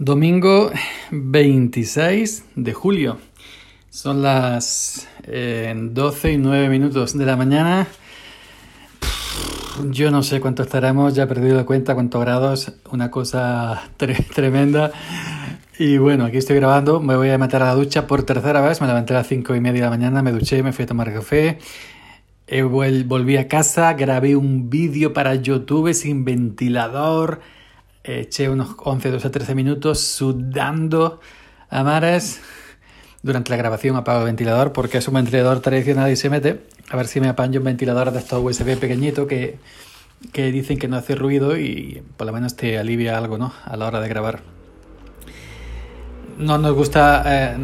Domingo 26 de julio. Son las eh, 12 y 9 minutos de la mañana. Yo no sé cuánto estaremos, ya he perdido de cuenta cuántos grados, una cosa tre tremenda. Y bueno, aquí estoy grabando, me voy a meter a la ducha por tercera vez, me levanté a las 5 y media de la mañana, me duché, me fui a tomar café, eh, volví a casa, grabé un vídeo para YouTube sin ventilador, eché unos 11, 12, 13 minutos sudando a mares. Durante la grabación apago el ventilador porque es un ventilador tradicional y se mete. A ver si me apaño un ventilador de estos USB pequeñito que, que dicen que no hace ruido y por lo menos te alivia algo ¿no? a la hora de grabar. No nos gusta, eh,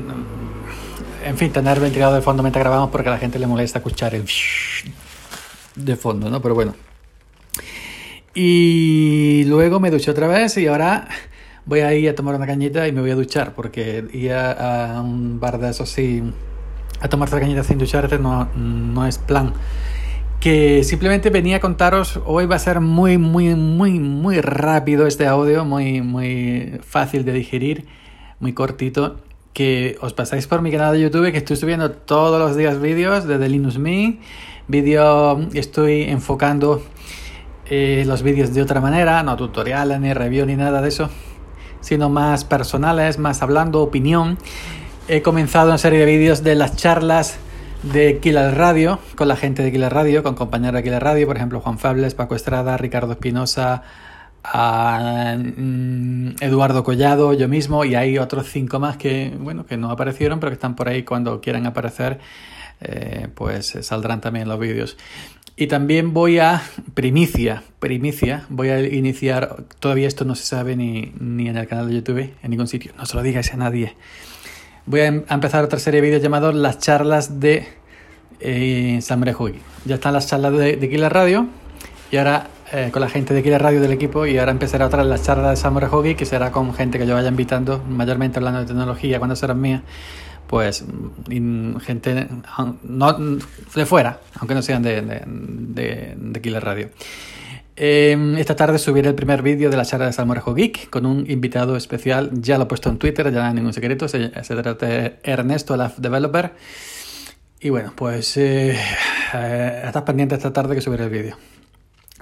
en fin, tener ventilador de fondo mientras grabamos porque a la gente le molesta escuchar el de fondo, ¿no? Pero bueno. Y luego me duché otra vez y ahora voy a ir a tomar una cañita y me voy a duchar porque ir a, un bar de esos sí, a tomarte la cañita sin ducharte no, no es plan. Que simplemente venía a contaros, hoy va a ser muy, muy, muy, muy rápido este audio, muy, muy fácil de digerir, muy cortito. Que os pasáis por mi canal de YouTube, que estoy subiendo todos los días vídeos desde Linux Me. Vídeo, estoy enfocando eh, los vídeos de otra manera, no tutoriales, ni review, ni nada de eso, sino más personales, más hablando, opinión. He comenzado una serie de vídeos de las charlas de Killer Radio, con la gente de Killer Radio, con compañeros de Killer Radio, por ejemplo, Juan Fables, Paco Estrada, Ricardo Espinosa, a Eduardo Collado, yo mismo, y hay otros cinco más que, bueno, que no aparecieron, pero que están por ahí cuando quieran aparecer, eh, pues saldrán también los vídeos. Y también voy a, primicia, primicia, voy a iniciar, todavía esto no se sabe ni, ni en el canal de YouTube, en ningún sitio, no se lo digáis a nadie. Voy a, empezar otra serie de vídeos llamados Las charlas de eh. Ya están las charlas de, de Killer Radio y ahora eh, con la gente de Killer Radio del equipo y ahora empezará otra las charlas de Samurai Hogi que será con gente que yo vaya invitando, mayormente hablando de tecnología cuando serán mías pues gente no, de fuera, aunque no sean de, de, Killer Radio. Eh, esta tarde subiré el primer vídeo de la charla de Salmorejo Geek con un invitado especial. Ya lo he puesto en Twitter, ya no hay ningún secreto. Se, se trata de Ernesto, la developer. Y bueno, pues eh, eh, estás pendiente esta tarde que subiré el vídeo.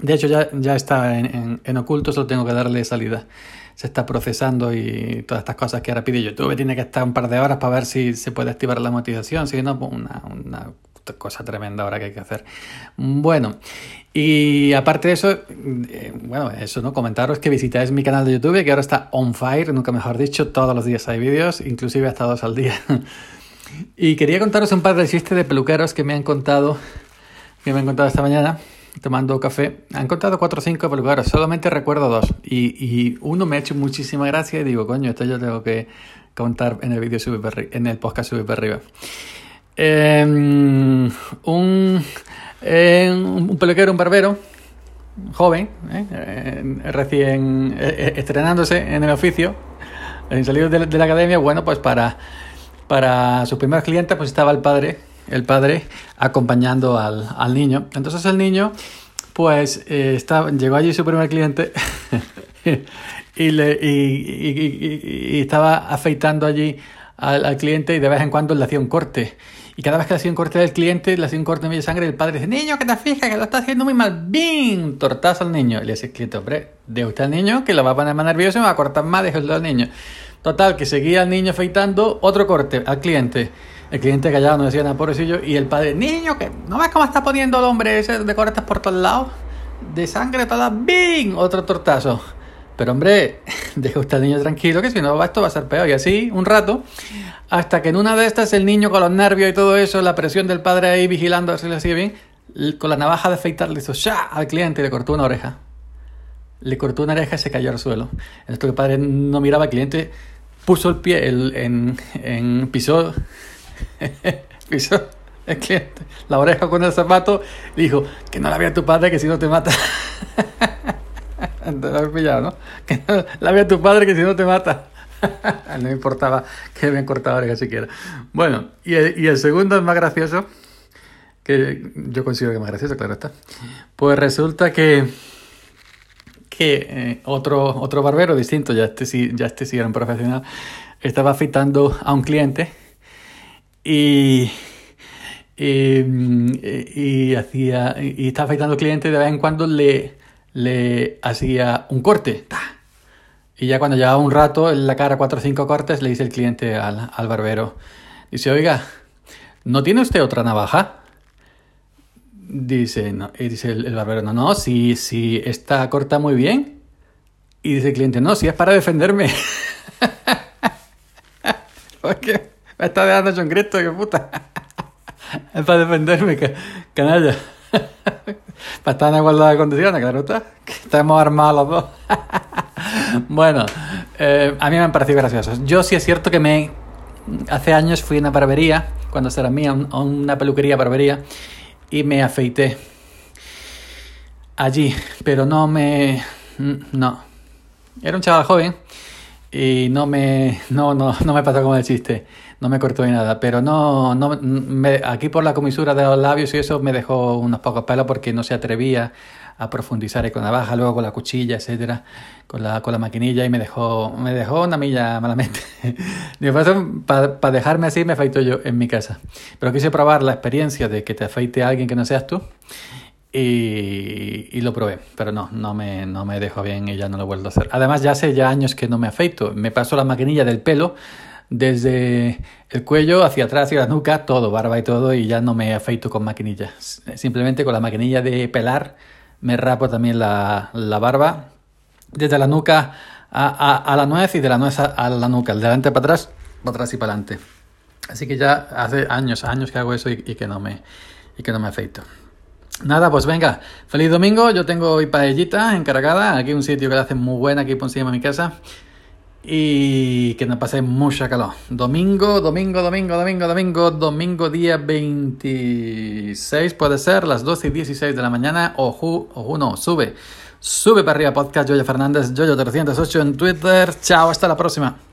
De hecho, ya, ya está en, en, oculto, solo tengo que darle salida. Se está procesando y todas estas cosas que ahora pide YouTube. Tiene que estar un par de horas para ver si se puede activar la monetización. Si no, pues una, una cosa tremenda ahora que hay que hacer. Bueno, y aparte de eso, eh, bueno, eso, ¿no? Comentaros que visitáis mi canal de YouTube, que ahora está on fire, nunca mejor dicho, todos los días hay vídeos, inclusive hasta dos al día. y quería contaros un par de chistes de peluqueros que me han contado, que me han contado esta mañana, tomando café. Han contado cuatro o cinco peluqueros, solamente recuerdo dos. Y, uno me ha hecho muchísima gracia y digo, coño, esto yo tengo que contar en el vídeo en el podcast subir para arriba. Eh, un, eh, un peluquero, un barbero, joven, eh, recién estrenándose en el oficio, en salido de, de, la academia, bueno, pues para, para sus primeros clientes, pues estaba el padre, el padre acompañando al, al niño. Entonces el niño, pues estaba, llegó allí su primer cliente y, le, y, y, y, estaba afeitando allí al, al cliente y de vez en cuando le hacía un corte. Y cada vez que le hacía un corte del cliente, le hacía un corte de media sangre, el padre dice, niño, que te fijas, que lo está haciendo muy mal. ¡Bing! Tortazo al niño. Y le dice cliente, hombre, deja usted al niño, que lo va a poner más nervioso y me va a cortar más, déjelo al niño. Total, que seguía el niño afeitando, otro corte al cliente. El cliente callado no decía nada, pobrecillo. Y el padre, niño, que no ves cómo está poniendo el hombre ese de cortes por todos lados. De sangre toda, ¡bing! Otro tortazo. Pero hombre, deja usted al niño tranquilo, que si no esto va a ser peor. Y así, un rato, hasta que en una de estas el niño con los nervios y todo eso, la presión del padre ahí vigilando a ver si le sigue bien, con la navaja de afeitar le hizo ¡sha! al cliente y le cortó una oreja. Le cortó una oreja y se cayó al suelo. En esto que el padre no miraba al cliente, puso el pie en, en pisó, pisó el cliente, la oreja con el zapato, dijo, que no la vea tu padre que si no te mata. Te has pillado, ¿no? Que no la vea tu padre que si no te mata. no me importaba que me cortado oreja siquiera. Bueno, y el, y el segundo es más gracioso, que yo considero que más gracioso, claro está. Pues resulta que, que eh, otro, otro barbero distinto, ya este, sí, ya este sí era un profesional, estaba afeitando a un cliente y, y, hacía, y estaba afeitando al cliente de vez en cuando le, le hacía un corte. Y ya cuando llevaba un rato en la cara cuatro o cinco cortes, le dice el cliente al, al barbero, dice, oiga, ¿no tiene usted otra navaja? Dice, no, y dice el, barbero, no, no, si, si está corta muy bien. Y dice el cliente, no, si es para defenderme. Porque está dejando John Cristo, qué puta. es para defenderme, canalla. para estar en igualdad de condiciones, claro está. Que estamos armados los dos. bueno, eh, a mí me han parecido graciosos. Yo sí es cierto que me... Hace años fui a una barbería, cuando era mía, a una peluquería barbería, y me afeité allí, pero no me... no. Era un chaval joven y no me, no, no, no me pasó como el chiste, no me cortó ni nada, pero no, no me, aquí por la comisura de los labios y eso me dejó unos pocos pelos porque no se atrevía a profundizar con la baja, luego con la cuchilla, etcétera, con la, con la maquinilla y me dejó, me dejó una milla malamente. Para dejarme así me afeito yo en mi casa. Pero quise probar la experiencia de que te afeite alguien que no seas tú y, lo probé, pero no, no me, no me dejó bien y ya no lo vuelvo a hacer. Además ya hace ya años que no me afeito, me paso la maquinilla del pelo desde el cuello hacia atrás y la nuca, todo, barba y todo, y ya no me afeito con maquinilla. Simplemente con la maquinilla de pelar me rapo también la, la barba desde la nuca a, a, a, la nuez y de la nuez a, la nuca, de delante para atrás, para atrás y para adelante. Así que ya hace años, años que hago eso y, que no me y que no me afeito. Nada, pues venga, feliz domingo. Yo tengo hoy paellita encargada, aquí un sitio que la hace muy buena, aquí por encima de mi casa. Y que nos pase mucha calor. Domingo, domingo, domingo, domingo, domingo, domingo día 26 puede ser, las 12 y 16 de la mañana. Ojo, ojo, no, sube. Sube para arriba podcast Joya Fernández, Joyo308 en Twitter. Chao, hasta la próxima.